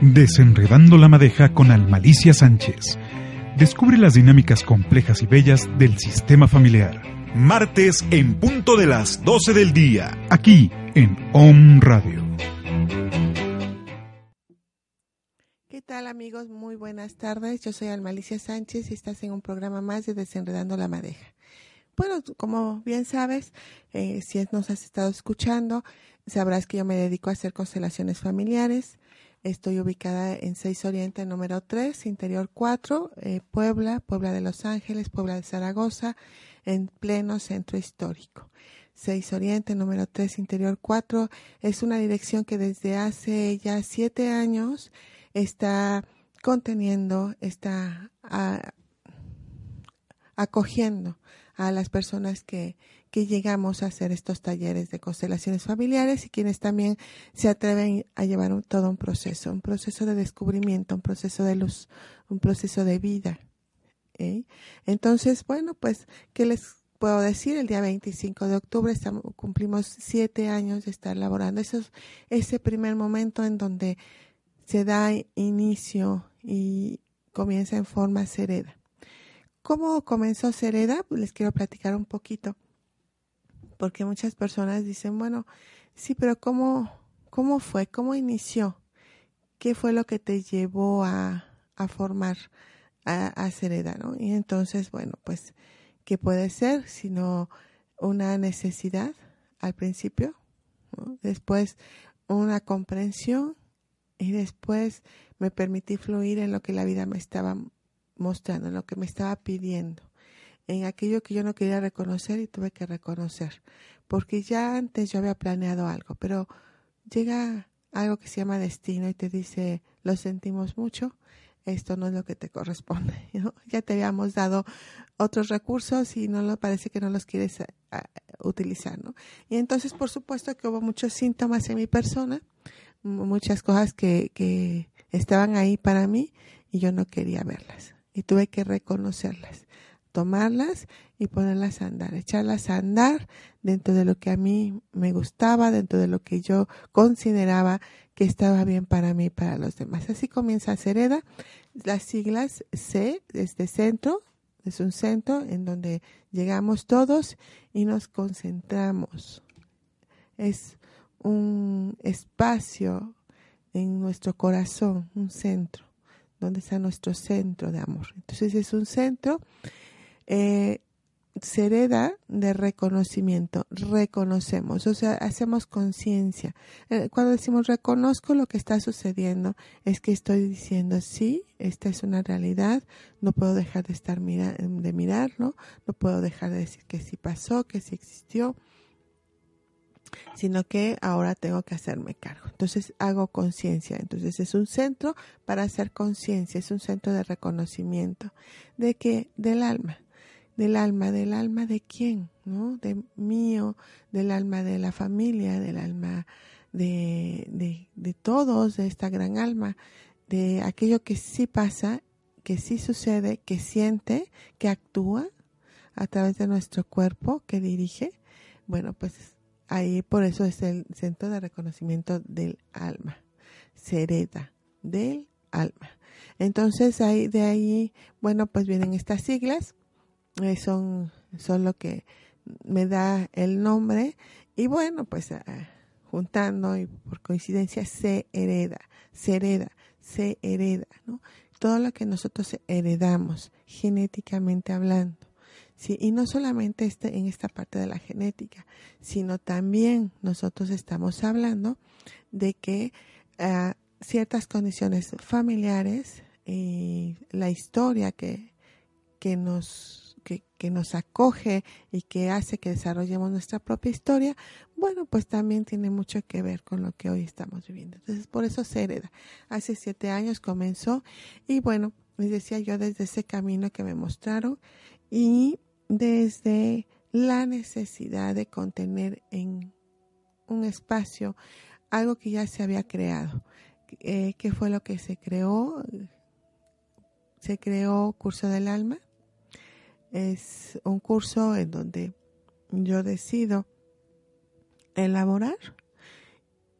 Desenredando la madeja con Almalicia Sánchez. Descubre las dinámicas complejas y bellas del sistema familiar. Martes en punto de las 12 del día. Aquí en OM Radio. ¿Qué tal amigos? Muy buenas tardes. Yo soy Almalicia Sánchez y estás en un programa más de Desenredando la Madeja. Bueno, como bien sabes, eh, si nos has estado escuchando, sabrás que yo me dedico a hacer constelaciones familiares, Estoy ubicada en 6 Oriente número 3, Interior 4, eh, Puebla, Puebla de Los Ángeles, Puebla de Zaragoza, en pleno centro histórico. 6 Oriente número 3, Interior 4 es una dirección que desde hace ya siete años está conteniendo, está ah, acogiendo a las personas que que llegamos a hacer estos talleres de constelaciones familiares y quienes también se atreven a llevar todo un proceso, un proceso de descubrimiento, un proceso de luz, un proceso de vida. ¿eh? Entonces, bueno, pues, ¿qué les puedo decir? El día 25 de octubre cumplimos siete años de estar laborando. Eso es ese primer momento en donde se da inicio y comienza en forma sereda. ¿Cómo comenzó Sereda? Les quiero platicar un poquito porque muchas personas dicen, bueno, sí, pero ¿cómo, cómo fue? ¿Cómo inició? ¿Qué fue lo que te llevó a, a formar a, a Cereda? ¿no? Y entonces, bueno, pues, ¿qué puede ser? Sino una necesidad al principio, después una comprensión y después me permití fluir en lo que la vida me estaba mostrando, en lo que me estaba pidiendo en aquello que yo no quería reconocer y tuve que reconocer, porque ya antes yo había planeado algo, pero llega algo que se llama destino y te dice, lo sentimos mucho, esto no es lo que te corresponde. Ya te habíamos dado otros recursos y no lo parece que no los quieres eh, utilizar. ¿no? Y entonces, por supuesto que hubo muchos síntomas en mi persona, muchas cosas que, que estaban ahí para mí y yo no quería verlas y tuve que reconocerlas tomarlas y ponerlas a andar, echarlas a andar dentro de lo que a mí me gustaba, dentro de lo que yo consideraba que estaba bien para mí y para los demás. Así comienza Cereda. Las siglas C es centro, es un centro en donde llegamos todos y nos concentramos. Es un espacio en nuestro corazón, un centro, donde está nuestro centro de amor. Entonces es un centro eh, se hereda de reconocimiento, reconocemos, o sea, hacemos conciencia. Eh, cuando decimos reconozco lo que está sucediendo, es que estoy diciendo, sí, esta es una realidad, no puedo dejar de estar mira de mirarlo, no puedo dejar de decir que sí pasó, que sí existió, sino que ahora tengo que hacerme cargo. Entonces hago conciencia. Entonces es un centro para hacer conciencia, es un centro de reconocimiento de que del alma del alma, del alma de quién, ¿no? De mío, del alma de la familia, del alma de, de, de todos, de esta gran alma, de aquello que sí pasa, que sí sucede, que siente, que actúa a través de nuestro cuerpo, que dirige. Bueno, pues ahí por eso es el centro de reconocimiento del alma. Se hereda del alma. Entonces ahí, de ahí, bueno, pues vienen estas siglas son, son lo que me da el nombre y bueno, pues ah, juntando y por coincidencia se hereda, se hereda, se hereda, ¿no? Todo lo que nosotros heredamos genéticamente hablando. Sí, y no solamente este, en esta parte de la genética, sino también nosotros estamos hablando de que ah, ciertas condiciones familiares y la historia que, que nos que, nos acoge y que hace que desarrollemos nuestra propia historia, bueno, pues también tiene mucho que ver con lo que hoy estamos viviendo. Entonces, por eso se hereda. Hace siete años comenzó y bueno, les decía yo desde ese camino que me mostraron y desde la necesidad de contener en un espacio algo que ya se había creado. Eh, ¿Qué fue lo que se creó? Se creó Curso del Alma, es un curso en donde yo decido elaborar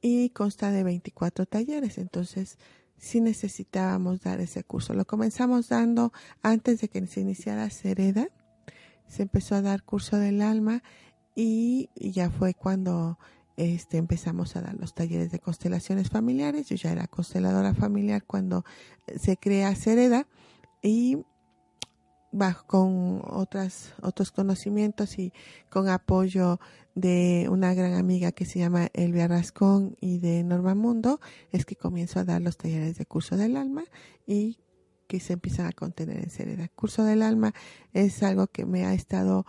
y consta de 24 talleres. Entonces sí necesitábamos dar ese curso. Lo comenzamos dando antes de que se iniciara Sereda. Se empezó a dar curso del alma y ya fue cuando este, empezamos a dar los talleres de constelaciones familiares. Yo ya era consteladora familiar cuando se crea Sereda y bajo con otras otros conocimientos y con apoyo de una gran amiga que se llama Elvia Rascón y de Norma Mundo es que comienzo a dar los talleres de curso del alma y que se empiezan a contener en seriedad. Curso del alma es algo que me ha estado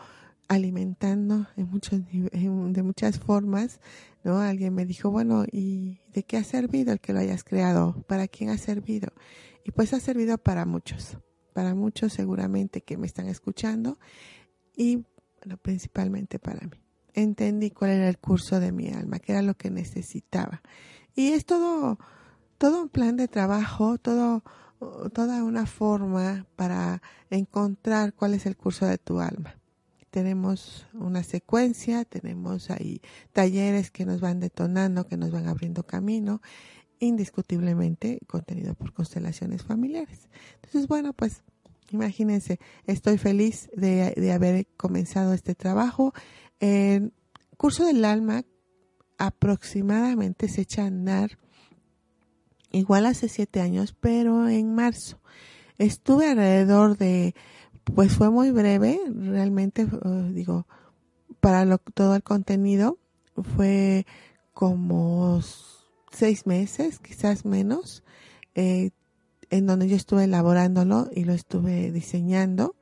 alimentando en muchos de muchas formas, ¿no? Alguien me dijo, bueno, ¿y de qué ha servido el que lo hayas creado? ¿Para quién ha servido? Y pues ha servido para muchos para muchos seguramente que me están escuchando y bueno, principalmente para mí. Entendí cuál era el curso de mi alma, qué era lo que necesitaba. Y es todo, todo un plan de trabajo, todo, toda una forma para encontrar cuál es el curso de tu alma. Tenemos una secuencia, tenemos ahí talleres que nos van detonando, que nos van abriendo camino indiscutiblemente contenido por constelaciones familiares. Entonces, bueno, pues imagínense, estoy feliz de, haber comenzado este trabajo. Curso del alma aproximadamente se echa a andar igual hace siete años, pero en marzo. Estuve alrededor de, pues fue muy breve, realmente, eh, digo, para todo el contenido fue como seis meses, quizás menos, eh, en donde yo estuve elaborándolo y lo estuve diseñando.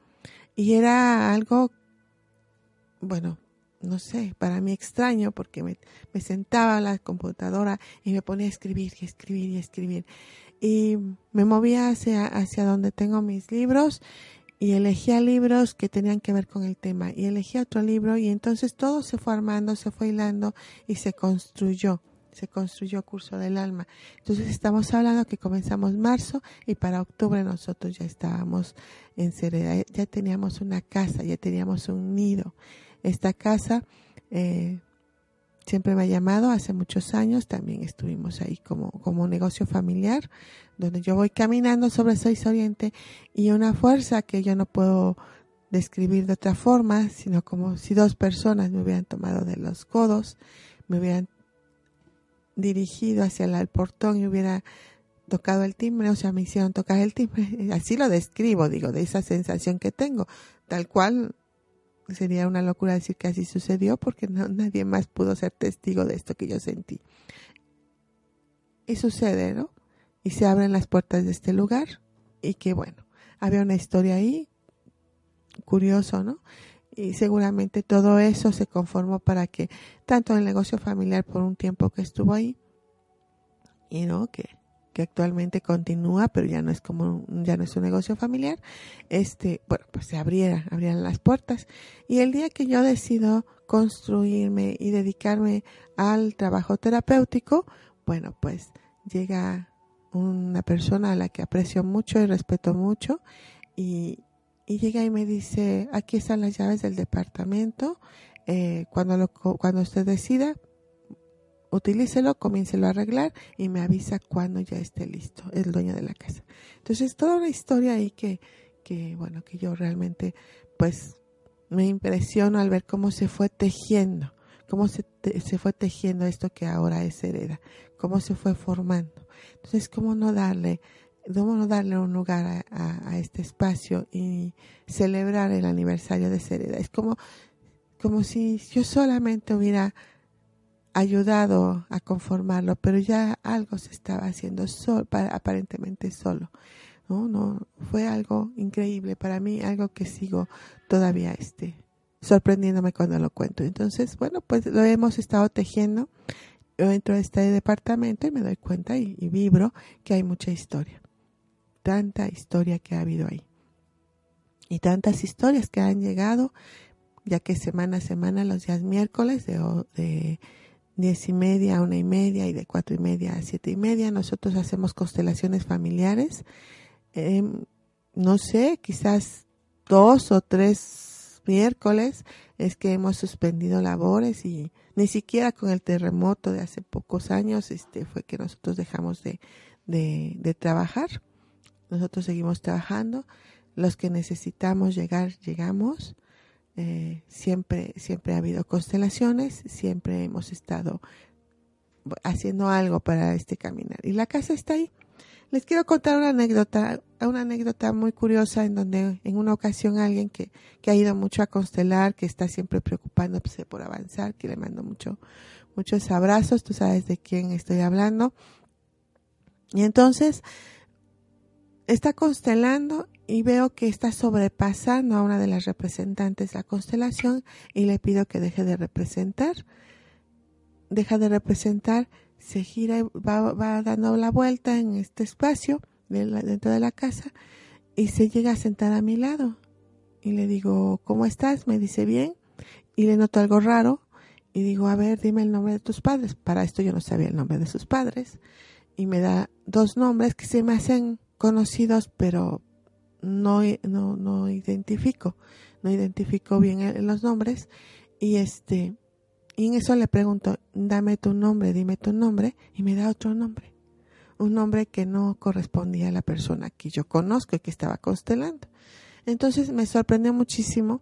Y era algo, bueno, no sé, para mí extraño porque me, sentaba a la computadora y me ponía a escribir y escribir y escribir. Y me movía hacia, hacia donde tengo mis libros y elegía libros que tenían que ver con el tema y elegía otro libro y entonces todo se fue armando, se fue hilando y se construyó se construyó Curso del Alma. Entonces estamos hablando que comenzamos marzo y para octubre nosotros ya estábamos en Cereda, ya teníamos una casa, ya teníamos un nido. Esta casa eh, siempre me ha llamado, hace muchos años también estuvimos ahí como, como negocio familiar, donde yo voy caminando sobre Seis Oriente y una fuerza que yo no puedo describir de otra forma, sino como si dos personas me hubieran tomado de los codos, me hubieran dirigido hacia el, portón y hubiera tocado el timbre, o sea, me hicieron tocar el timbre. Así lo describo, digo, de esa sensación que tengo. Tal cual sería una locura decir que así sucedió porque no, nadie más pudo ser testigo de esto que yo sentí. Y sucede, ¿no? Y se abren las puertas de este lugar y que bueno, había una historia ahí, curioso, ¿no? Y seguramente todo eso se conformó para que tanto el negocio familiar por un tiempo que estuvo ahí y no que, que actualmente continúa pero ya no es como ya no es un negocio familiar este bueno pues se abriera abrieran las puertas. Y el día que yo decido construirme y dedicarme al trabajo terapéutico bueno pues llega una persona a la que aprecio mucho y respeto mucho y, y llega y me dice, aquí están las llaves del departamento, eh, cuando, lo, cuando usted decida, utilícelo, comiéncelo a arreglar y me avisa cuando ya esté listo, el dueño de la casa. Entonces, toda una historia ahí que, que bueno, que yo realmente, pues, me impresiono al ver cómo se fue tejiendo, cómo se, se fue tejiendo esto que ahora es hereda, cómo se fue formando. Entonces, cómo no darle debemos darle un lugar a, este espacio y celebrar el aniversario de Sereda. Es como, como si yo solamente hubiera ayudado a conformarlo, pero ya algo se estaba haciendo solo, aparentemente solo. no fue algo increíble para mí, algo que sigo todavía este sorprendiéndome cuando lo cuento. Entonces, bueno, pues lo hemos estado tejiendo. Yo entro a este departamento y me doy cuenta y vibro que hay mucha historia tanta historia que ha habido ahí. Y tantas historias que han llegado, ya que semana a semana, los días miércoles, de, de diez y media a una y media y de cuatro y media a siete y media, nosotros hacemos constelaciones familiares. Em, no sé, quizás dos o tres miércoles es que hemos suspendido labores y ni siquiera con el terremoto de hace pocos años este fue que nosotros dejamos de, de, trabajar. Nosotros seguimos trabajando. Los que necesitamos llegar, llegamos. Eh, siempre, siempre ha habido constelaciones, siempre hemos estado haciendo algo para este caminar. Y la casa está ahí. Les quiero contar una anécdota, una anécdota muy curiosa en donde en una ocasión alguien que, que ha ido mucho a constelar, que está siempre preocupándose por avanzar, que le mando mucho, muchos abrazos, tú sabes de quién estoy hablando. Y entonces está constelando y veo que está sobrepasando a una de las representantes la constelación y le pido que deje de representar. Deja de representar, se gira y va, va dando la vuelta en este espacio dentro de la casa y se llega a sentar a mi lado. Y le digo, ¿cómo estás? Me dice bien. Y le noto algo raro y digo, a ver, dime el nombre de tus padres. Para esto yo no sabía el nombre de sus padres. Y me da dos nombres que se me hacen conocidos, pero no, no, no identifico. No identifico bien los nombres. Y este, y en eso le pregunto, dame tu nombre, dime tu nombre. Y me da otro nombre. Un nombre que no correspondía a la persona que yo conozco y que estaba constelando. Entonces me sorprendió muchísimo.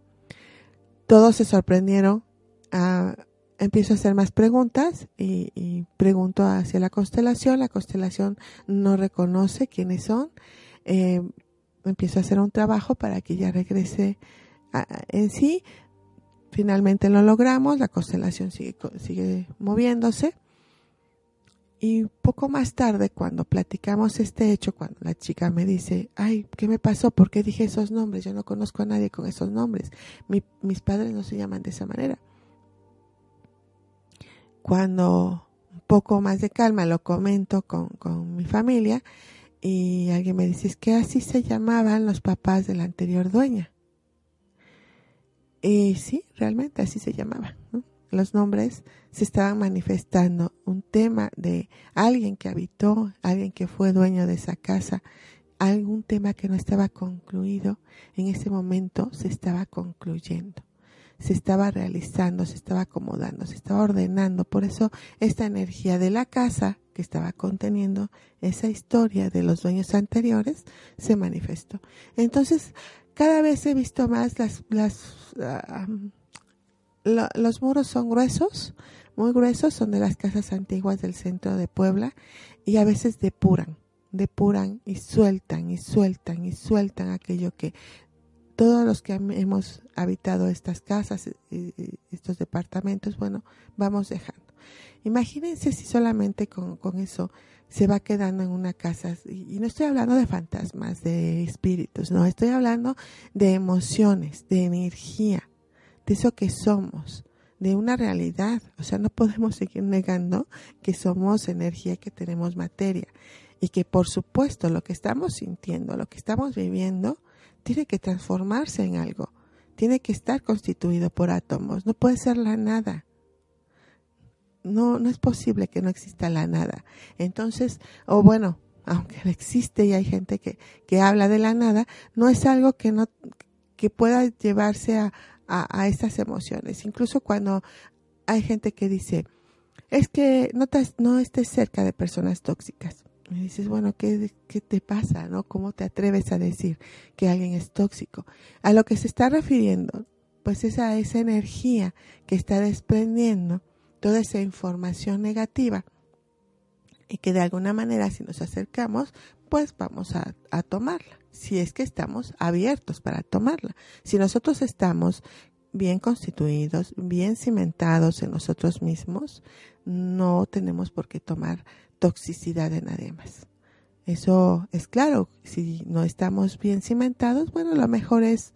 Todos se sorprendieron. a empiezo a hacer más preguntas y, pregunto hacia la constelación. La constelación no reconoce quiénes son. Eh, empiezo a hacer un trabajo para que ya regrese en sí. Finalmente lo logramos, la constelación sigue, sigue moviéndose. Y poco más tarde, cuando platicamos este hecho, cuando la chica me dice, ay, ¿qué me pasó? ¿Por qué dije esos nombres? Yo no conozco a nadie con esos nombres. mis padres no se llaman de esa manera cuando un poco más de calma lo comento con, mi familia y alguien me dice, es que así se llamaban los papás de la anterior dueña. Y sí, realmente así se llamaban. Los nombres se estaban manifestando. Un tema de alguien que habitó, alguien que fue dueño de esa casa, algún tema que no estaba concluido, en ese momento se estaba concluyendo se estaba realizando, se estaba acomodando, se estaba ordenando. Por eso esta energía de la casa que estaba conteniendo esa historia de los dueños anteriores se manifestó. Entonces, cada vez he visto más las, las los muros son gruesos, muy gruesos, son de las casas antiguas del centro de Puebla y a veces depuran, depuran y sueltan y sueltan y sueltan aquello que todos los que hemos habitado estas casas, estos departamentos, bueno, vamos dejando. Imagínense si solamente con, eso se va quedando en una casa, y, no estoy hablando de fantasmas, de espíritus, no, estoy hablando de emociones, de energía, de eso que somos, de una realidad. O sea, no podemos seguir negando que somos energía, que tenemos materia, y que por supuesto lo que estamos sintiendo, lo que estamos viviendo, tiene que transformarse en algo, tiene que estar constituido por átomos, no puede ser la nada. No, no es posible que no exista la nada. Entonces, o bueno, aunque existe y hay gente que, que habla de la nada, no es algo que no que pueda llevarse a, a, a estas emociones. Incluso cuando hay gente que dice, es que no, te, no estés cerca de personas tóxicas. Me dices, bueno, ¿qué, ¿qué, te pasa? ¿no? ¿Cómo te atreves a decir que alguien es tóxico? A lo que se está refiriendo, pues es a esa energía que está desprendiendo toda esa información negativa y que de alguna manera si nos acercamos, pues vamos a, a tomarla, si es que estamos abiertos para tomarla. Si nosotros estamos bien constituidos, bien cimentados en nosotros mismos, no tenemos por qué tomar toxicidad de nadie más. Eso es claro, si no estamos bien cimentados, bueno, lo mejor es,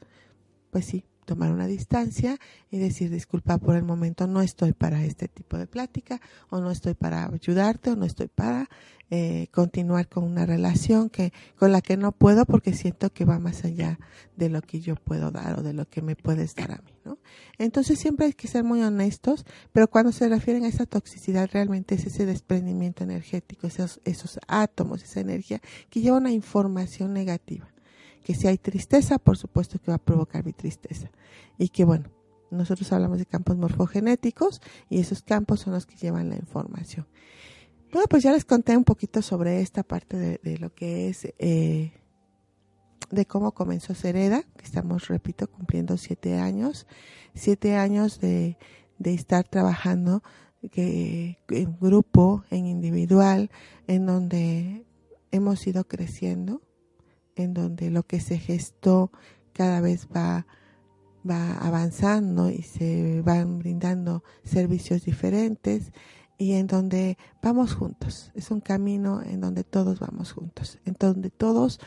pues sí, tomar una distancia y decir, disculpa, por el momento no estoy para este tipo de plática, o no estoy para ayudarte, o no estoy para eh, continuar con una relación que con la que no puedo porque siento que va más allá de lo que yo puedo dar o de lo que me puedes dar a mí, ¿no? Entonces siempre hay que ser muy honestos, pero cuando se refieren a esa toxicidad realmente es ese desprendimiento energético, esos, esos átomos, esa energía que lleva una información negativa que si hay tristeza, por supuesto que va a provocar mi tristeza. Y que bueno, nosotros hablamos de campos morfogenéticos y esos campos son los que llevan la información. Bueno, pues ya les conté un poquito sobre esta parte de, lo que es, eh, de cómo comenzó Sereda, que estamos, repito, cumpliendo siete años, siete años de, de estar trabajando en grupo, en individual, en donde hemos ido creciendo, en donde lo que se gestó cada vez va, va avanzando y se van brindando servicios diferentes y en donde vamos juntos. Es un camino en donde todos vamos juntos, en donde todos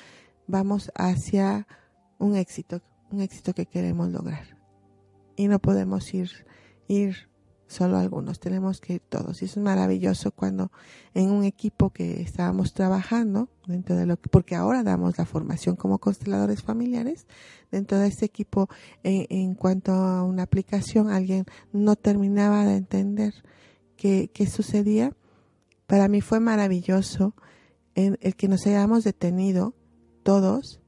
vamos hacia un éxito, un éxito que queremos lograr. Y no podemos ir, ir solo algunos, tenemos que ir todos. Y es maravilloso cuando en un equipo que estábamos trabajando, dentro de lo que, porque ahora damos la formación como consteladores familiares, dentro de ese equipo, en, en cuanto a una aplicación, alguien no terminaba de entender que, sucedía, para mí fue maravilloso el, que nos hayamos detenido todos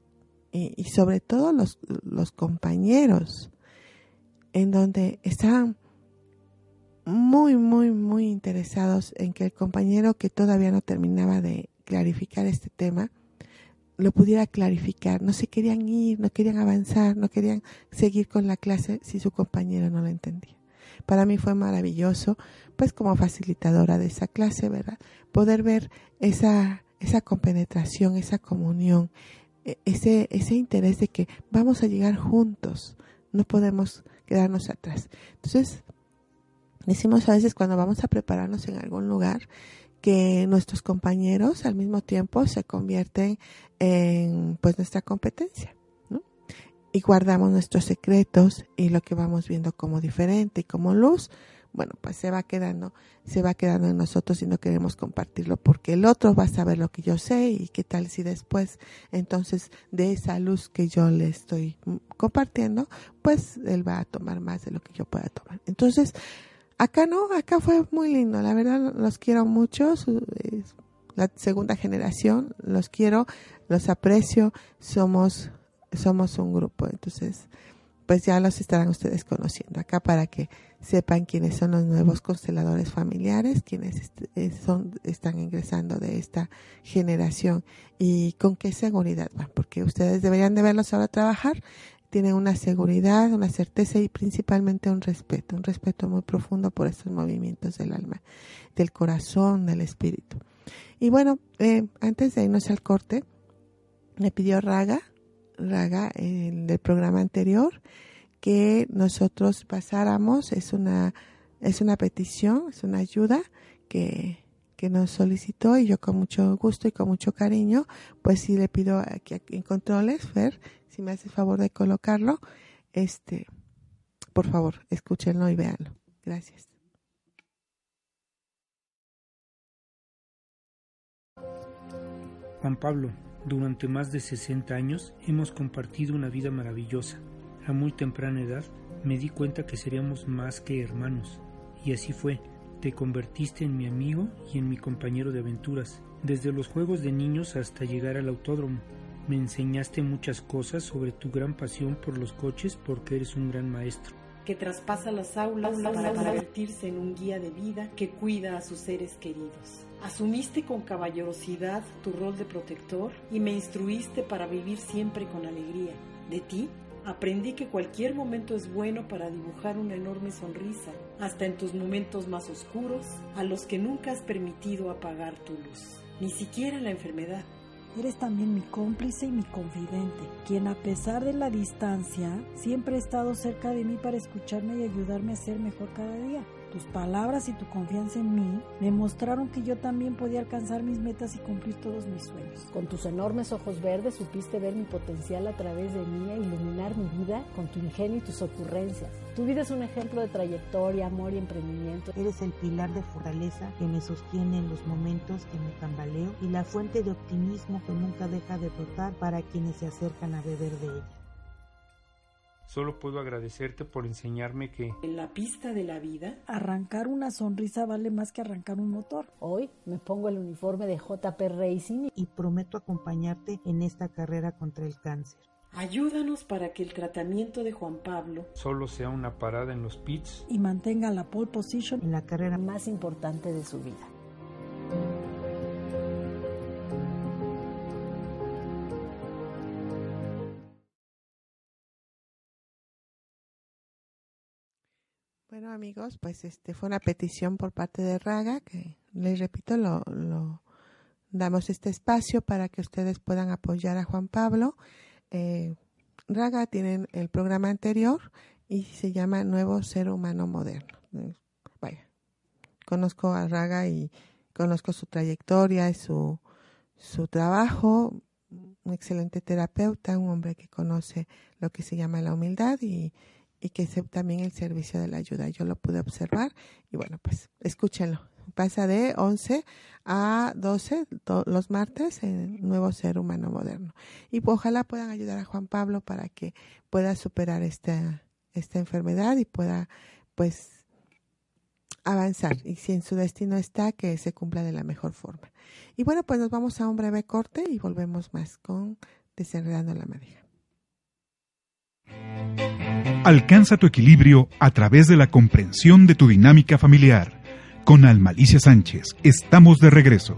y, sobre todo los, los, compañeros, en donde estaban muy, muy, muy interesados en que el compañero que todavía no terminaba de clarificar este tema, lo pudiera clarificar. No se querían ir, no querían avanzar, no querían seguir con la clase si su compañero no lo entendía. Para mí fue maravilloso, pues como facilitadora de esa clase, ¿verdad? Poder ver esa, esa compenetración, esa comunión, e, ese, ese interés de que vamos a llegar juntos, no podemos quedarnos atrás. Entonces, decimos a veces cuando vamos a prepararnos en algún lugar, que nuestros compañeros al mismo tiempo se convierten en pues nuestra competencia y guardamos nuestros secretos y lo que vamos viendo como diferente y como luz, bueno, pues se va quedando, se va quedando en nosotros y no queremos compartirlo porque el otro va a saber lo que yo sé y qué tal si después, entonces, de esa luz que yo le estoy compartiendo, pues él va a tomar más de lo que yo pueda tomar. Entonces, acá no, acá fue muy lindo, la verdad los quiero mucho, la segunda generación, los quiero, los aprecio, somos somos un grupo, entonces pues ya los estarán ustedes conociendo acá para que sepan quiénes son los nuevos consteladores familiares, quienes eh, son, están ingresando de esta generación y con qué seguridad van, porque ustedes deberían de verlos ahora trabajar, tienen una seguridad, una certeza y principalmente un respeto, un respeto muy profundo por estos movimientos del alma, del corazón, del espíritu. Y bueno, eh, antes de irnos al corte, me pidió Raga Raga en el programa anterior que nosotros pasáramos, es una, es una petición, es una ayuda que, que nos solicitó y yo con mucho gusto y con mucho cariño, pues sí le pido aquí en controles, Fer, si me hace favor de colocarlo, este, por favor, escúchenlo y véanlo. Gracias. Juan Pablo, durante más de 60 años hemos compartido una vida maravillosa. A muy temprana edad me di cuenta que seríamos más que hermanos. Y así fue. Te convertiste en mi amigo y en mi compañero de aventuras, desde los juegos de niños hasta llegar al autódromo. Me enseñaste muchas cosas sobre tu gran pasión por los coches porque eres un gran maestro que traspasa las aulas para convertirse en un guía de vida que cuida a sus seres queridos. Asumiste con caballerosidad tu rol de protector y me instruiste para vivir siempre con alegría. De ti aprendí que cualquier momento es bueno para dibujar una enorme sonrisa, hasta en tus momentos más oscuros, a los que nunca has permitido apagar tu luz, ni siquiera la enfermedad. Eres también mi cómplice y mi confidente, quien a pesar de la distancia siempre ha estado cerca de mí para escucharme y ayudarme a ser mejor cada día. Tus palabras y tu confianza en mí me mostraron que yo también podía alcanzar mis metas y cumplir todos mis sueños. Con tus enormes ojos verdes supiste ver mi potencial a través de mí e iluminar mi vida con tu ingenio y tus ocurrencias. Tu vida es un ejemplo de trayectoria, amor y emprendimiento. Eres el pilar de fortaleza que me sostiene en los momentos que me tambaleo y la fuente de optimismo que nunca deja de brotar para quienes se acercan a beber de ella. Solo puedo agradecerte por enseñarme que en la pista de la vida arrancar una sonrisa vale más que arrancar un motor. Hoy me pongo el uniforme de JP Racing y prometo acompañarte en esta carrera contra el cáncer. Ayúdanos para que el tratamiento de Juan Pablo solo sea una parada en los pits y mantenga la pole position en la carrera más importante de su vida. Amigos, pues este fue una petición por parte de Raga, que les repito, lo, damos este espacio para que ustedes puedan apoyar a Juan Pablo. Eh, Raga tiene el programa anterior y se llama Nuevo Ser Humano Moderno. Vaya, conozco a Raga y conozco su trayectoria y su, su trabajo. Un excelente terapeuta, un hombre que conoce lo que se llama la humildad y, y que es también el servicio de la ayuda. Yo lo pude observar y bueno, pues escúchenlo. Pasa de 11 a 12 los martes en Nuevo Ser Humano Moderno. Y ojalá puedan ayudar a Juan Pablo para que pueda superar esta, esta enfermedad y pueda pues avanzar. Y si en su destino está, que se cumpla de la mejor forma. Y bueno, pues nos vamos a un breve corte y volvemos más con Desenredando la Madeja. Alcanza tu equilibrio a través de la comprensión de tu dinámica familiar. Con Almalicia Sánchez, estamos de regreso.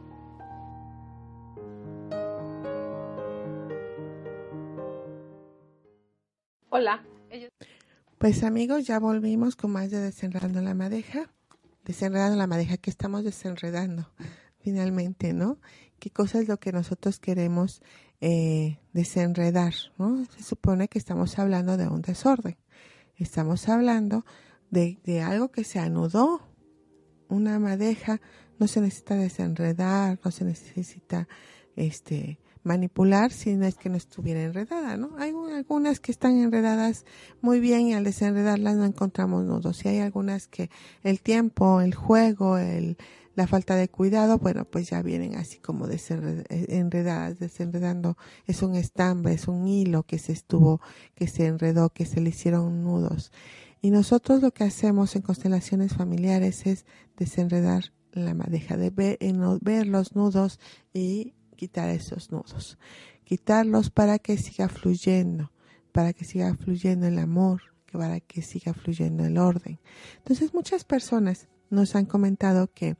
Hola. Pues amigos, ya volvimos con más de Desenredando la Madeja. Desenredando la Madeja, que estamos desenredando finalmente, ¿no? ¿Qué cosa es lo que nosotros queremos eh, desenredar, ¿no? Se supone que estamos hablando de un desorden. Estamos hablando de, de algo que se anudó. Una madeja no se necesita desenredar, no se necesita este manipular si no es que no estuviera enredada, ¿no? Hay algunas que están enredadas muy bien y al desenredarlas no encontramos nudos. Y hay algunas que el tiempo, el juego, el, la falta de cuidado, bueno, pues ya vienen así como enredadas, desenredando. Es un estambre, es un hilo que se estuvo, que se enredó, que se le hicieron nudos. Y nosotros lo que hacemos en constelaciones familiares es desenredar la madeja, de ver, ver los nudos y quitar esos nudos, quitarlos para que siga fluyendo, para que siga fluyendo el amor, para que siga fluyendo el orden. Entonces muchas personas nos han comentado que,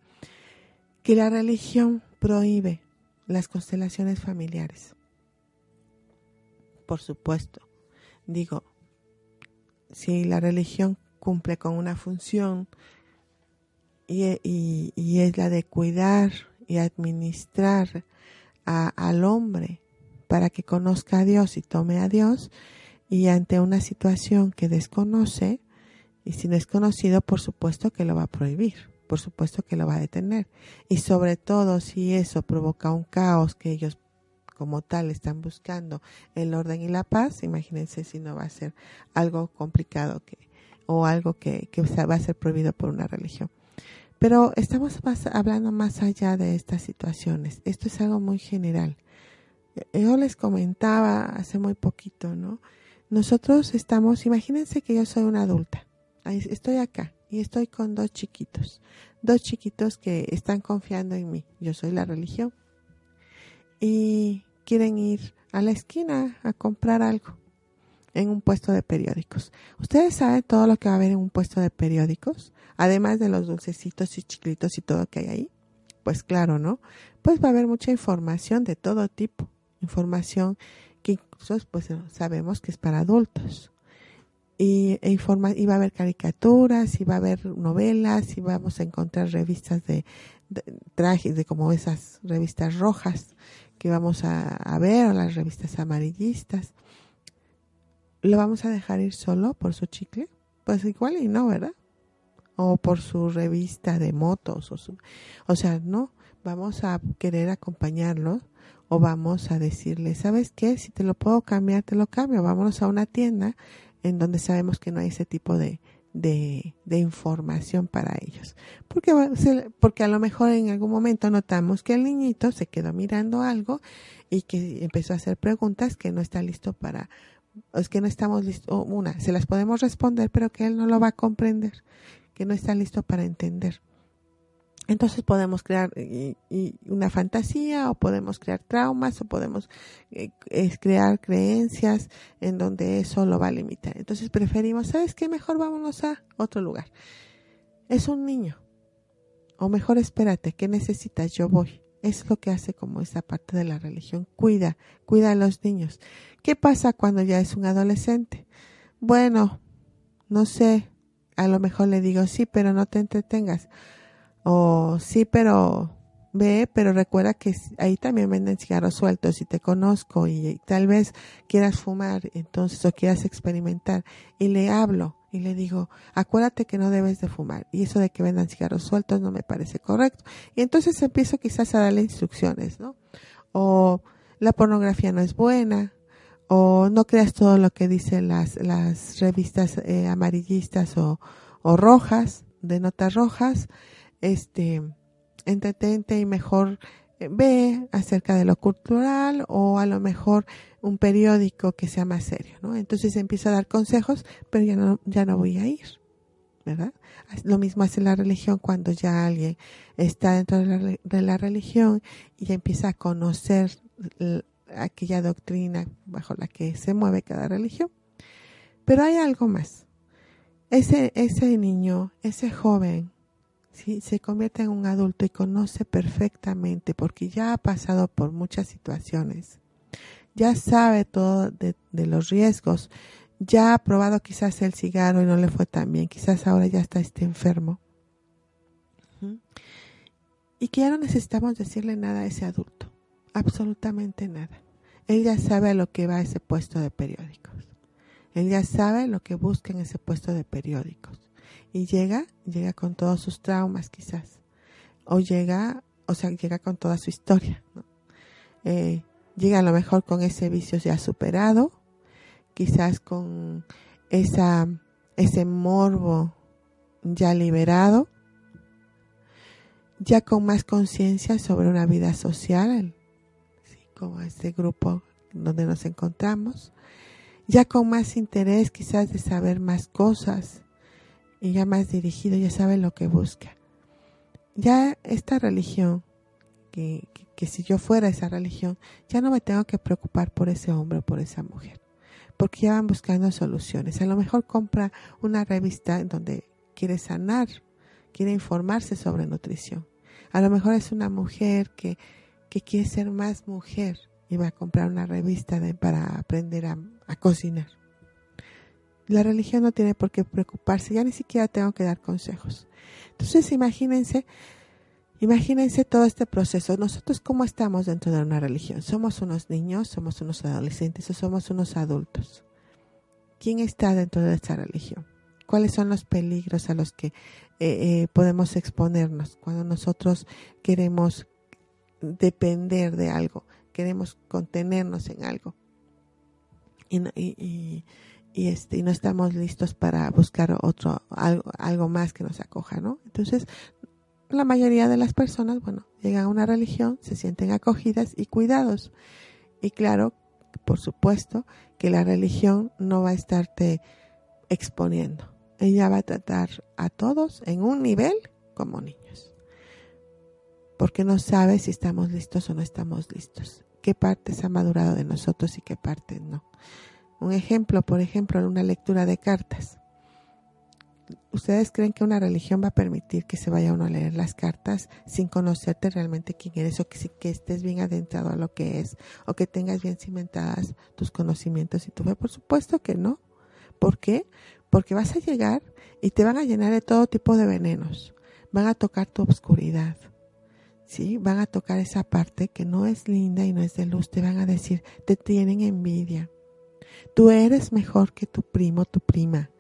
que la religión prohíbe las constelaciones familiares. Por supuesto, digo, si la religión cumple con una función y, y es la de cuidar y administrar al hombre para que conozca a Dios y tome a Dios y ante una situación que desconoce y si no es conocido por supuesto que lo va a prohibir por supuesto que lo va a detener. Y sobre todo si eso provoca un caos que ellos como tal están buscando el orden y la paz, imagínense si no va a ser algo complicado que, o algo que, que va a ser prohibido por una religión. Pero estamos hablando más allá de estas situaciones. Esto es algo muy general. Yo les comentaba hace muy poquito, ¿no? Nosotros estamos, imagínense que yo soy una adulta. Estoy acá y estoy con dos chiquitos. Dos chiquitos que están confiando en mí. Yo soy la religión. Y quieren ir a la esquina a comprar algo en un puesto de periódicos. ¿Ustedes saben todo lo que va a haber en un puesto de periódicos? Además de los dulcecitos y chiclitos y todo que hay ahí. Pues claro, ¿no? Pues va a haber mucha información de todo tipo. Información que incluso pues sabemos que es para adultos. Y, e informa, y va a haber caricaturas, y va a haber novelas, y vamos a encontrar revistas de, trajes, de como esas revistas rojas que vamos a, ver o las revistas amarillistas. ¿Lo vamos a dejar ir solo por su chicle? Pues igual y no, ¿verdad? O por su revista de motos. O, su, o sea, no, vamos a querer acompañarlo o vamos a decirle, ¿sabes qué? Si te lo puedo cambiar, te lo cambio. Vámonos a una tienda en donde sabemos que no hay ese tipo de, de, información para ellos. Porque, porque a lo mejor en algún momento notamos que el niñito se quedó mirando algo y que empezó a hacer preguntas que no está listo para, es que no estamos listos, una, se las podemos responder, pero que él no lo va a comprender, no está listo para entender. Entonces podemos crear una fantasía o podemos crear traumas o podemos eh, crear creencias en donde eso lo va a limitar. Entonces preferimos, ¿sabes qué? Mejor vámonos a otro lugar. Es un niño. O mejor espérate, ¿qué necesitas? Yo voy. Es lo que hace como esa parte de la religión. Cuida, cuida a los niños. ¿Qué pasa cuando ya es un adolescente? Bueno, no sé. A lo mejor le digo, sí, pero no te entretengas o sí, pero ve, pero recuerda que ahí también venden cigarros sueltos y te conozco y, tal vez quieras fumar, entonces o quieras experimentar y le hablo y le digo, acuérdate que no debes de fumar y eso de que vendan cigarros sueltos no me parece correcto. Y entonces empiezo quizás a darle instrucciones, ¿no? O la pornografía no es buena, o no creas todo lo que dicen las, las revistas eh, amarillistas o, o rojas, de notas rojas, este, entretente y mejor eh, ve acerca de lo cultural o a lo mejor un periódico que sea más serio, ¿no? Entonces empiezo a dar consejos, pero ya no, ya no voy a ir, ¿verdad? Lo mismo hace la religión cuando ya alguien está dentro de la, de la religión y empieza a conocer aquella doctrina bajo la que se mueve cada religión. Pero hay algo más. Ese, ese niño, ese joven ¿sí? se convierte en un adulto y conoce perfectamente porque ya ha pasado por muchas situaciones, ya sabe todo de, los riesgos, ya ha probado quizás el cigarro y no le fue tan bien, quizás ahora ya está este enfermo. Y que ya no necesitamos decirle nada a ese adulto, absolutamente nada. Él ya sabe a lo que va ese puesto de periódicos. Él ya sabe lo que busca en ese puesto de periódicos y llega, llega con todos sus traumas quizás, o llega, o sea, llega con toda su historia, eh, llega a lo mejor con ese vicio ya superado, quizás con esa, ese morbo ya liberado, ya con más conciencia sobre una vida social, como este grupo donde nos encontramos, ya con más interés quizás de saber más cosas, y ya más dirigido, ya sabe lo que busca. Ya esta religión, que, que, si yo fuera esa religión, ya no me tengo que preocupar por ese hombre o por esa mujer, porque ya van buscando soluciones. A lo mejor compra una revista en donde quiere sanar, quiere informarse sobre nutrición. A lo mejor es una mujer que, que quiere ser más mujer y va a comprar una revista para aprender a, a cocinar. La religión no tiene por qué preocuparse, ya ni siquiera tengo que dar consejos. Entonces, imagínense, imagínense todo este proceso. Nosotros, ¿cómo estamos dentro de una religión? ¿Somos unos niños, somos unos adolescentes o somos unos adultos? ¿Quién está dentro de esta religión? cuáles son los peligros a los que eh, eh, podemos exponernos cuando nosotros queremos depender de algo, queremos contenernos en algo y, y, este, y no estamos listos para buscar otro algo, algo más que nos acoja, ¿no? Entonces, la mayoría de las personas, bueno, llegan a una religión, se sienten acogidas y cuidados. Y claro, por supuesto, que la religión no va a estarte exponiendo. Ella va a tratar a todos en un nivel como niños. Porque no sabe si estamos listos o no estamos listos. Qué partes ha madurado de nosotros y qué partes no. Un ejemplo, por ejemplo, en una lectura de cartas. ¿Ustedes creen que una religión va a permitir que se vaya uno a leer las cartas sin conocerte realmente quién eres o que, que estés bien adentrado a lo que es o que tengas bien cimentadas tus conocimientos y tu fe? Por supuesto que no. ¿Por qué? Porque vas a llegar y te van a llenar de todo tipo de venenos. Van a tocar tu obscuridad. ¿Sí? Van a tocar esa parte que no es linda y no es de luz. Te van a decir, te tienen envidia. Tú eres mejor que tu primo, tu prima.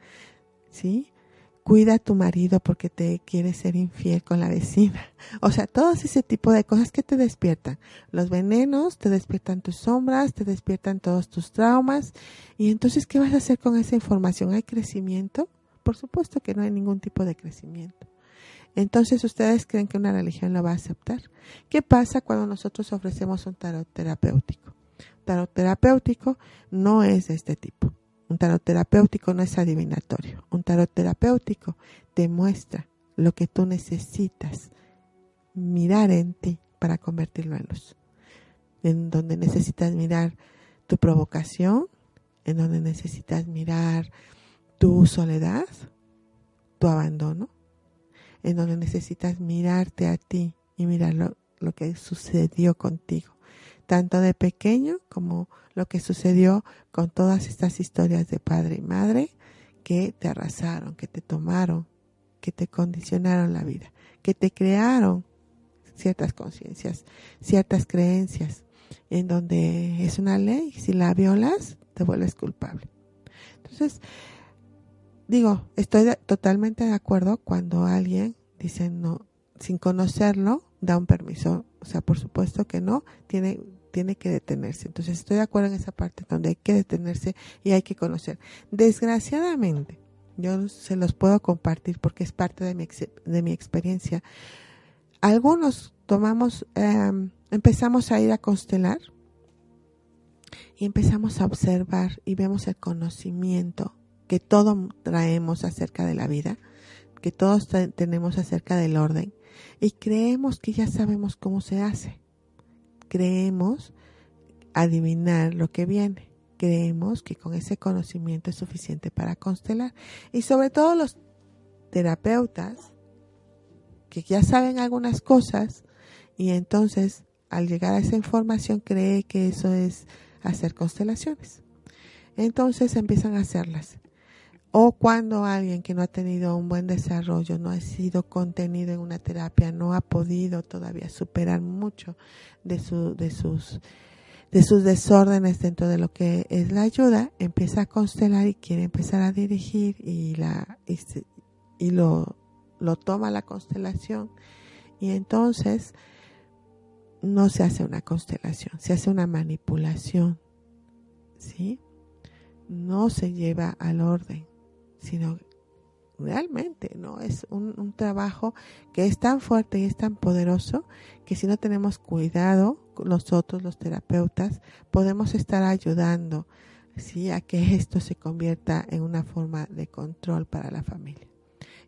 ¿Sí? cuida a tu marido porque te quiere ser infiel con la vecina. O sea, todo ese tipo de cosas que te despiertan. Los venenos te despiertan tus sombras, te despiertan todos tus traumas. Y entonces, ¿qué vas a hacer con esa información? ¿Hay crecimiento? Por supuesto que no hay ningún tipo de crecimiento. Entonces, ¿ustedes creen que una religión lo va a aceptar? ¿Qué pasa cuando nosotros ofrecemos un tarot terapéutico? Tarot terapéutico no es de este tipo un tarot terapéutico no es adivinatorio. Un tarot terapéutico te muestra lo que tú necesitas mirar en ti para convertirlo en luz. En donde necesitas mirar tu provocación, en donde necesitas mirar tu soledad, tu abandono, en donde necesitas mirarte a ti y mirar lo, lo que sucedió contigo tanto de pequeño como lo que sucedió con todas estas historias de padre y madre que te arrasaron, que te tomaron, que te condicionaron la vida, que te crearon ciertas conciencias, ciertas creencias, en donde es una ley, si la violas, te vuelves culpable. Entonces, digo, estoy totalmente de acuerdo cuando alguien dice no, sin conocerlo, da un permiso. O sea, por supuesto que no, tiene tiene que detenerse. Entonces estoy de acuerdo en esa parte donde hay que detenerse y hay que conocer. Desgraciadamente, yo se los puedo compartir porque es parte de mi, de mi experiencia. Algunos tomamos, em, empezamos a ir a constelar y empezamos a observar y vemos el conocimiento que todos traemos acerca de la vida, que todos tenemos acerca del orden y creemos que ya sabemos cómo se hace creemos adivinar lo que viene. Creemos que con ese conocimiento es suficiente para constelar. Y sobre todo los terapeutas que ya saben algunas cosas y entonces al llegar a esa información cree que eso es hacer constelaciones. Entonces empiezan a hacerlas o cuando alguien que no ha tenido un buen desarrollo, no ha sido contenido en una terapia, no ha podido todavía superar mucho de, su, de, sus, de sus desórdenes dentro de lo que es la ayuda, empieza a constelar y quiere empezar a dirigir y, la, y, lo, lo toma la constelación. Y entonces no se hace una constelación, se hace una manipulación. ¿Sí? No se lleva al orden sino realmente, ¿no? Es un, trabajo que es tan fuerte y es tan poderoso que si no tenemos cuidado, nosotros los terapeutas, podemos estar ayudando, ¿sí? A que esto se convierta en una forma de control para la familia.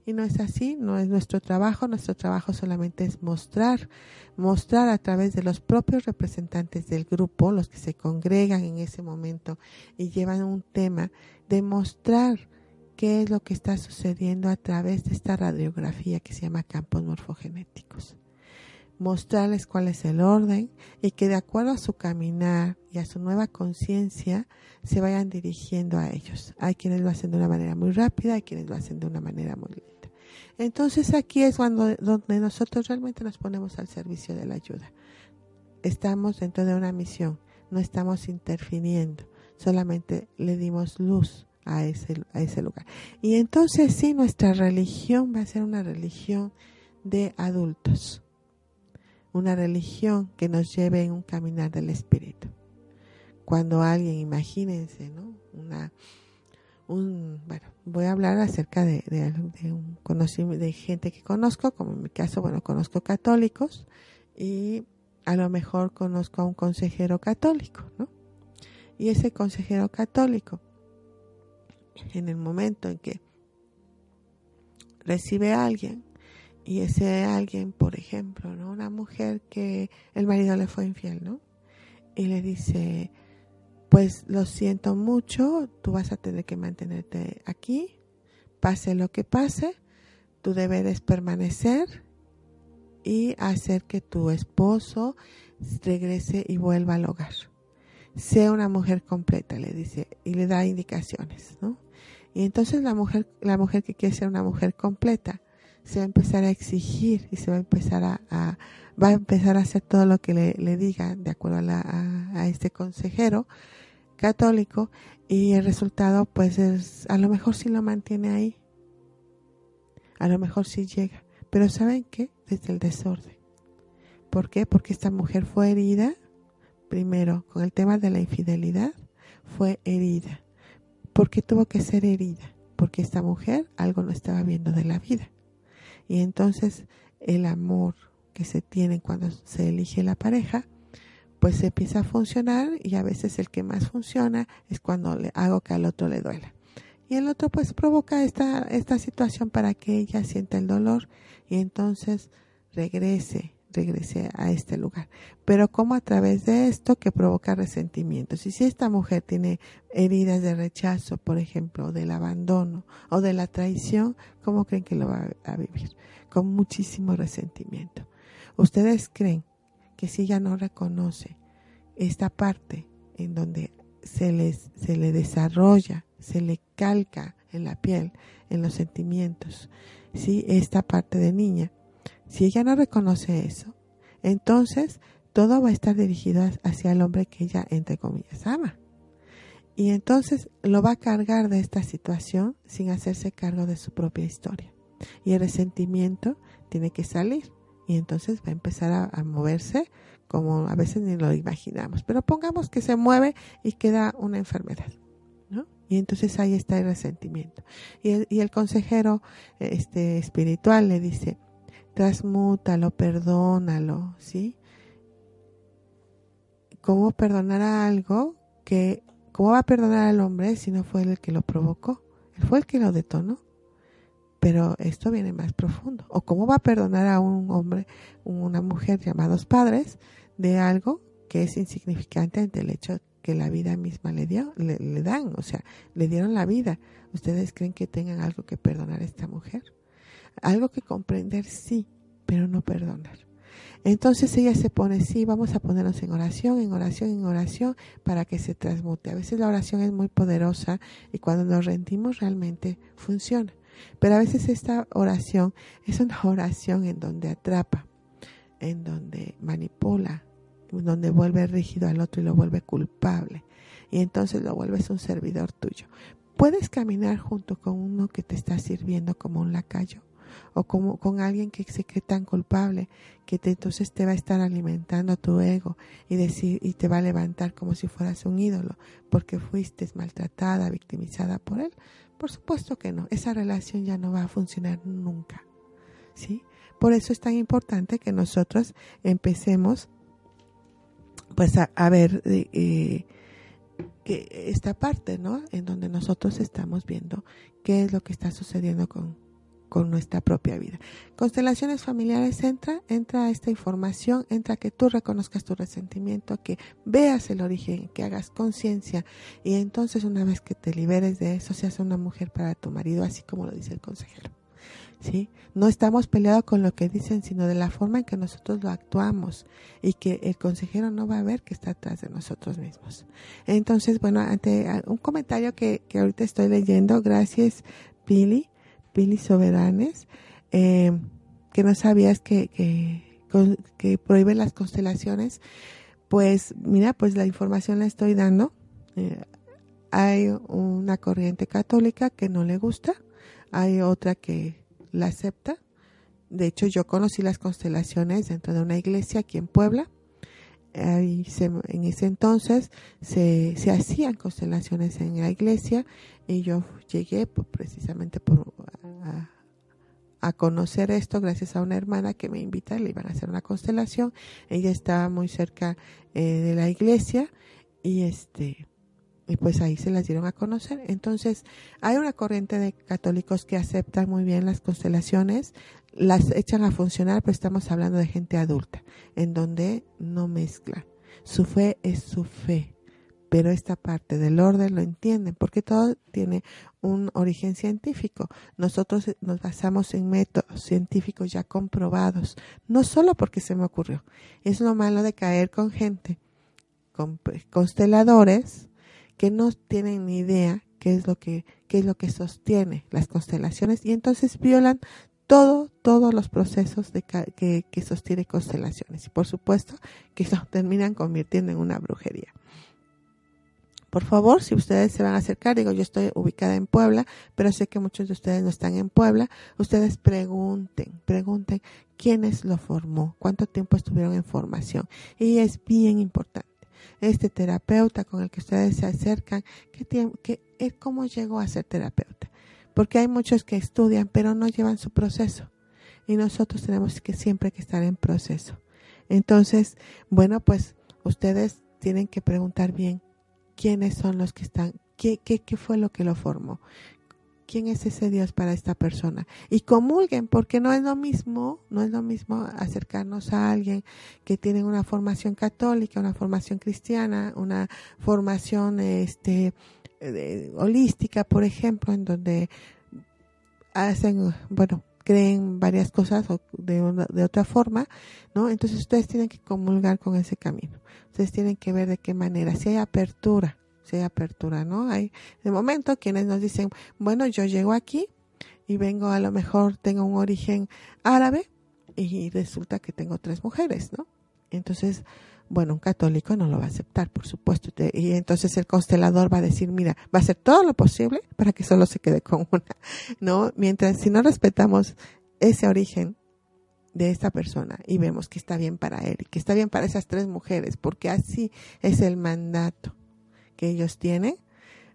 Y no es así, no es nuestro trabajo, nuestro trabajo solamente es mostrar, mostrar a través de los propios representantes del grupo, los que se congregan en ese momento y llevan un tema, demostrar qué es lo que está sucediendo a través de esta radiografía que se llama campos morfogenéticos. Mostrarles cuál es el orden y que de acuerdo a su caminar y a su nueva conciencia se vayan dirigiendo a ellos. Hay quienes lo hacen de una manera muy rápida, hay quienes lo hacen de una manera muy lenta. Entonces aquí es cuando donde nosotros realmente nos ponemos al servicio de la ayuda. Estamos dentro de una misión, no estamos interfiriendo, solamente le dimos luz a ese, a ese lugar. Y entonces sí, nuestra religión va a ser una religión de adultos, una religión que nos lleve en un caminar del espíritu. Cuando alguien, imagínense, ¿no? Una, un, bueno, voy a hablar acerca de, un conocimiento de gente que conozco, como en mi caso, bueno, conozco católicos y a lo mejor conozco a un consejero católico, ¿no? Y ese consejero católico, en el momento en que recibe a alguien, y ese alguien, por ejemplo, ¿no? Una mujer que el marido le fue infiel, ¿no? Y le dice, pues lo siento mucho, tú vas a tener que mantenerte aquí, pase lo que pase, tú debes permanecer y hacer que tu esposo regrese y vuelva al hogar. Sea una mujer completa, le dice, y le da indicaciones, ¿no? Y entonces la mujer, la mujer que quiere ser una mujer completa, se va a empezar a exigir y se va a empezar a, va a empezar a hacer todo lo que le, le diga de acuerdo a, a, este consejero católico y el resultado pues es a lo mejor sí lo mantiene ahí a lo mejor sí llega pero saben qué desde el desorden ¿por qué? porque esta mujer fue herida primero con el tema de la infidelidad fue herida ¿por qué tuvo que ser herida? porque esta mujer algo no estaba viendo de la vida y entonces el amor que se tiene cuando se elige la pareja, pues se empieza a funcionar y a veces el que más funciona es cuando le hago que al otro le duela. Y el otro pues provoca esta, esta situación para que ella sienta el dolor y entonces regrese, regrese a este lugar. Pero como a través de esto que provoca resentimientos. Y si esta mujer tiene heridas de rechazo, por ejemplo, del abandono o de la traición, ¿cómo creen que lo va a vivir? Con muchísimo resentimiento. ¿Ustedes creen que si ella no reconoce esta parte en donde se, les, se le desarrolla, se le calca en la piel, en los sentimientos, si esta parte de niña, si ella no reconoce eso, entonces todo va a estar dirigido hacia el hombre que ella, entre comillas, ama. Y entonces lo va a cargar de esta situación sin hacerse cargo de su propia historia. Y el resentimiento tiene que salir. Y entonces va a empezar a, moverse como a veces ni lo imaginamos. Pero pongamos que se mueve y queda una enfermedad. ¿no? Y entonces ahí está el resentimiento. Y el, y el consejero este, espiritual le dice, transmútalo, perdónalo, ¿sí? ¿Cómo perdonar a algo que, cómo va a perdonar al hombre si no fue el que lo provocó? Él fue el que lo detonó. Pero esto viene más profundo. ¿O cómo va a perdonar a un hombre, una mujer llamados padres de algo que es insignificante ante el hecho que la vida misma le dio, le dan, o sea, le dieron la vida. ¿Ustedes creen que tengan algo que perdonar a esta mujer? Algo que comprender, sí, pero no perdonar. Entonces ella se pone, sí, vamos a ponernos en oración, en oración, en oración, para que se transmute. A veces la oración es muy poderosa y cuando nos rendimos realmente funciona. Pero a veces esta oración es una oración en donde atrapa, en donde manipula, en donde vuelve rígido al otro y lo vuelve culpable. Y entonces lo vuelves un servidor tuyo. Puedes caminar junto con uno que te está sirviendo como un lacayo o como con alguien que se cree tan culpable que entonces te va a estar alimentando tu ego y decir y te va a levantar como si fueras un ídolo porque fuiste maltratada, victimizada por él. Por supuesto que no, esa relación ya no va a funcionar nunca. ¿Sí? Por eso es tan importante que nosotros empecemos pues a, ver eh, que esta parte, ¿no? En donde nosotros estamos viendo qué es lo que está sucediendo con, con nuestra propia vida. Constelaciones familiares entra, entra esta información, entra que tú reconozcas tu resentimiento, que veas el origen, que hagas conciencia y entonces una vez que te liberes de eso, seas una mujer para tu marido, así como lo dice el consejero. ¿Sí? No estamos peleados con lo que dicen, sino de la forma en que nosotros lo actuamos y que el consejero no va a ver que está atrás de nosotros mismos. Entonces, bueno, ante un comentario que, que ahorita estoy leyendo, gracias Pili, Billy Soberanes, eh, que no sabías que, que, prohíbe las constelaciones, pues mira, pues la información la estoy dando. Eh, hay una corriente católica que no le gusta, hay otra que la acepta. De hecho, yo conocí las constelaciones dentro de una iglesia aquí en Puebla. En ese entonces se, se, hacían constelaciones en la iglesia y yo llegué pues, precisamente por, a, conocer esto gracias a una hermana que me invita, le iban a hacer una constelación. Ella estaba muy cerca eh, de la iglesia y este y pues ahí se las dieron a conocer. Entonces, hay una corriente de católicos que aceptan muy bien las constelaciones, las echan a funcionar, pero estamos hablando de gente adulta, en donde no mezclan. Su fe es su fe, pero esta parte del orden lo entienden, porque todo tiene un origen científico. Nosotros nos basamos en métodos científicos ya comprobados, no solo porque se me ocurrió. Es lo malo de caer con gente, con consteladores, que no tienen ni idea qué es lo que qué es lo que sostiene las constelaciones y entonces violan todo todos los procesos de que, que sostiene constelaciones y por supuesto que lo terminan convirtiendo en una brujería. Por favor, si ustedes se van a acercar, digo, yo estoy ubicada en Puebla, pero sé que muchos de ustedes no están en Puebla, ustedes pregunten, pregunten quiénes lo formó, cuánto tiempo estuvieron en formación. Y es bien importante este terapeuta con el que ustedes se acercan, que, es cómo llegó a ser terapeuta. Porque hay muchos que estudian, pero no llevan su proceso. Y nosotros tenemos que siempre que estar en proceso. Entonces, bueno, pues ustedes tienen que preguntar bien quiénes son los que están, qué, qué, qué fue lo que lo formó, quién es ese Dios para esta persona. Y comulguen, porque no es lo mismo, no es lo mismo acercarnos a alguien que tiene una formación católica, una formación cristiana, una formación este holística, por ejemplo, en donde hacen, bueno, creen varias cosas de, de otra forma, ¿no? Entonces ustedes tienen que comulgar con ese camino. Ustedes tienen que ver de qué manera, si hay apertura, si hay apertura, ¿no? Hay de momento quienes nos dicen, bueno, yo llego aquí y vengo a lo mejor tengo un origen árabe y resulta que tengo tres mujeres, ¿no? Entonces, bueno, un católico no lo va a aceptar, por supuesto. Y entonces el constelador va a decir, mira, va a hacer todo lo posible para que solo se quede con una, ¿no? Mientras si no respetamos ese origen de esta persona y vemos que está bien para él y que está bien para esas tres mujeres, porque así es el mandato que ellos tienen,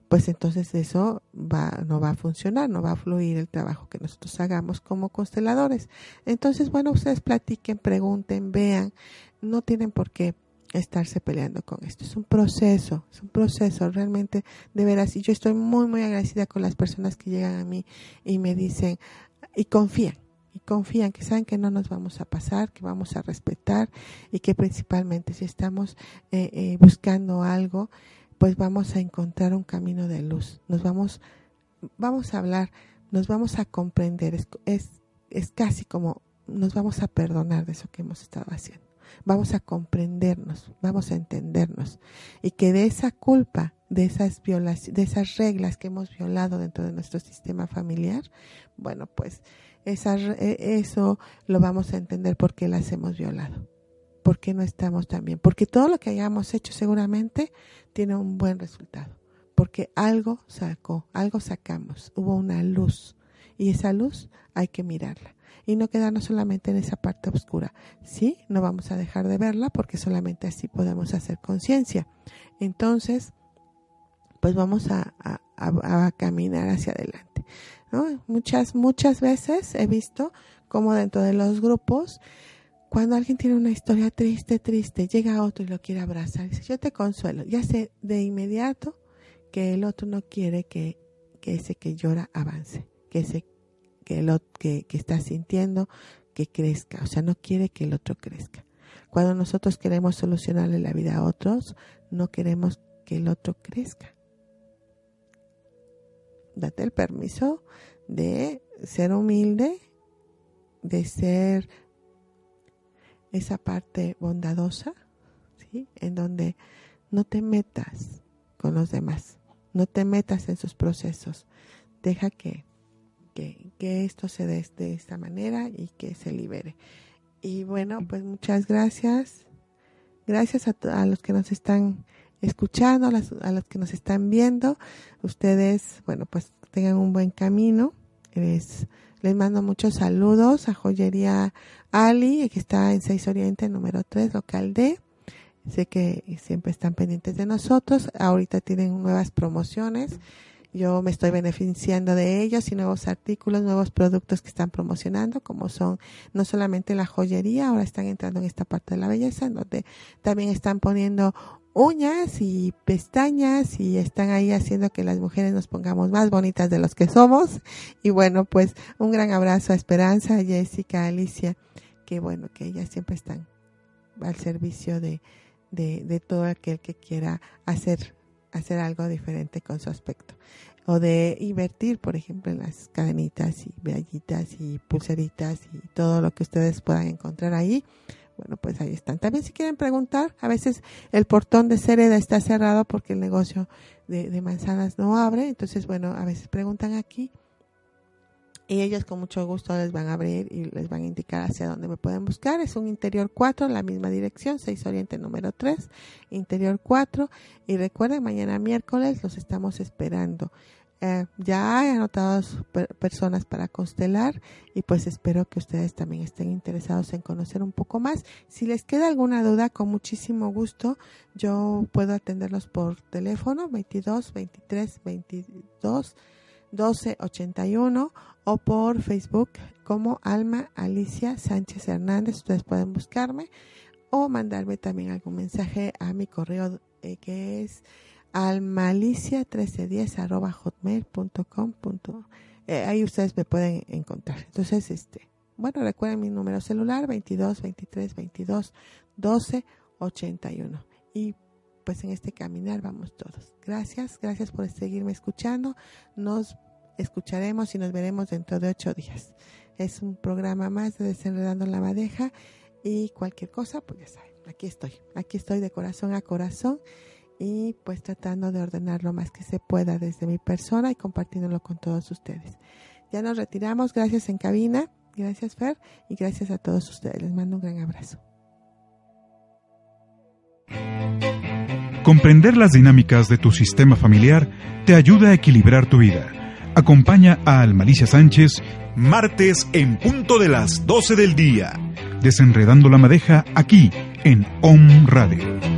pues entonces eso va, no va a funcionar, no va a fluir el trabajo que nosotros hagamos como consteladores. Entonces, bueno, ustedes platiquen, pregunten, vean, no tienen por qué estarse peleando con esto. Es un proceso, es un proceso realmente de veras. Y yo estoy muy, muy agradecida con las personas que llegan a mí y me dicen y confían, y confían que saben que no nos vamos a pasar, que vamos a respetar y que principalmente si estamos eh, eh, buscando algo, pues vamos a encontrar un camino de luz. Nos vamos, vamos a hablar, nos vamos a comprender. Es, es, es casi como nos vamos a perdonar de eso que hemos estado haciendo. Vamos a comprendernos, vamos a entendernos. Y que de esa culpa, de esas violaciones, de esas reglas que hemos violado dentro de nuestro sistema familiar, bueno, pues e, eso lo vamos a entender porque las hemos violado. ¿Por qué no estamos tan bien? Porque todo lo que hayamos hecho seguramente tiene un buen resultado. Porque algo sacó, algo sacamos, hubo una luz. Y esa luz hay que mirarla. Y no quedarnos solamente en esa parte oscura. Sí, no vamos a dejar de verla porque solamente así podemos hacer conciencia. Entonces, pues vamos a, a, caminar hacia adelante. Muchas, muchas veces he visto como dentro de los grupos cuando alguien tiene una historia triste, triste, llega otro y lo quiere abrazar, y dice, yo te consuelo. Ya sé de inmediato que el otro no quiere que, que ese que llora avance, que ese que, el, que, que está sintiendo que crezca, o sea, no quiere que el otro crezca. Cuando nosotros queremos solucionarle la vida a otros, no queremos que el otro crezca. Date el permiso de ser humilde, de ser esa parte bondadosa, ¿sí? En donde no te metas con los demás, no te metas en sus procesos, deja que, que, esto se dé de esta manera y que se libere. Y bueno, pues muchas gracias. Gracias a, a los que nos están escuchando, a, los que nos están viendo. Ustedes, bueno, pues tengan un buen camino. Les, les mando muchos saludos a Joyería Ali, que está en 6 Oriente, número 3, local D. Sé que siempre están pendientes de nosotros. Ahorita tienen nuevas promociones. Yo me estoy beneficiando de ellos y nuevos artículos, nuevos productos que están promocionando, como son no solamente la joyería, ahora están entrando en esta parte de la belleza, donde también están poniendo uñas y pestañas y están ahí haciendo que las mujeres nos pongamos más bonitas de los que somos. Y bueno, pues un gran abrazo a Esperanza, a Jessica, a Alicia, que bueno, que ellas siempre están al servicio de, de, de todo aquel que quiera hacer, hacer algo diferente con su aspecto. O de invertir, por ejemplo, en las cadenitas y medallitas y pulseritas y todo lo que ustedes puedan encontrar ahí bueno, pues ahí están. También si quieren preguntar, a veces el portón de Cereda está cerrado porque el negocio de, manzanas no abre. Entonces, bueno, a veces preguntan aquí y ellos con mucho gusto les van a abrir y les van a indicar hacia dónde me pueden buscar. Es un interior 4, la misma dirección, 6 Oriente número 3, interior 4. Y recuerden, mañana miércoles los estamos esperando. Eh, ya hay anotadas personas para constelar y pues espero que ustedes también estén interesados en conocer un poco más. Si les queda alguna duda, con muchísimo gusto, yo puedo atenderlos por teléfono 22 23 22 12 81 o por Facebook como Alma Alicia Sánchez Hernández. Ustedes pueden buscarme o mandarme también algún mensaje a mi correo eh, que es almalicia1310 arroba hotmail.com. Eh, ahí ustedes me pueden encontrar. Entonces, este, bueno, recuerden mi número celular 22 23 22 12 81. Y pues en este caminar vamos todos. Gracias, gracias por seguirme escuchando. Nos escucharemos y nos veremos dentro de ocho días. Es un programa más de Desenredando la Madeja y cualquier cosa, pues ya saben, aquí estoy, aquí estoy de corazón a corazón y pues tratando de ordenar lo más que se pueda desde mi persona y compartiéndolo con todos ustedes. Ya nos retiramos, gracias en cabina, gracias Fer y gracias a todos ustedes. Les mando un gran abrazo. Comprender las dinámicas de tu sistema familiar te ayuda a equilibrar tu vida. Acompaña a Almalicia Sánchez martes en punto de las 12 del día, desenredando la madeja aquí en OM Radio.